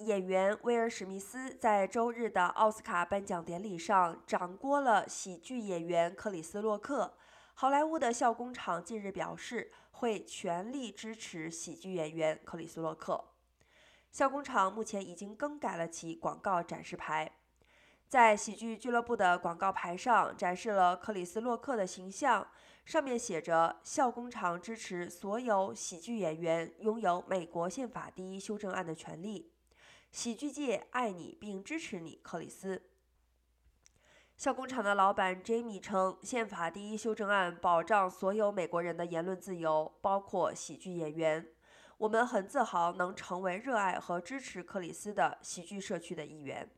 演员威尔·史密斯在周日的奥斯卡颁奖典礼上掌掴了喜剧演员克里斯·洛克。好莱坞的笑工厂近日表示，会全力支持喜剧演员克里斯·洛克。笑工厂目前已经更改了其广告展示牌，在喜剧俱乐部的广告牌上展示了克里斯·洛克的形象，上面写着：“笑工厂支持所有喜剧演员拥有美国宪法第一修正案的权利。喜剧界爱你并支持你，克里斯。”笑工厂的老板 Jamie 称，宪法第一修正案保障所有美国人的言论自由，包括喜剧演员。我们很自豪能成为热爱和支持克里斯的喜剧社区的一员。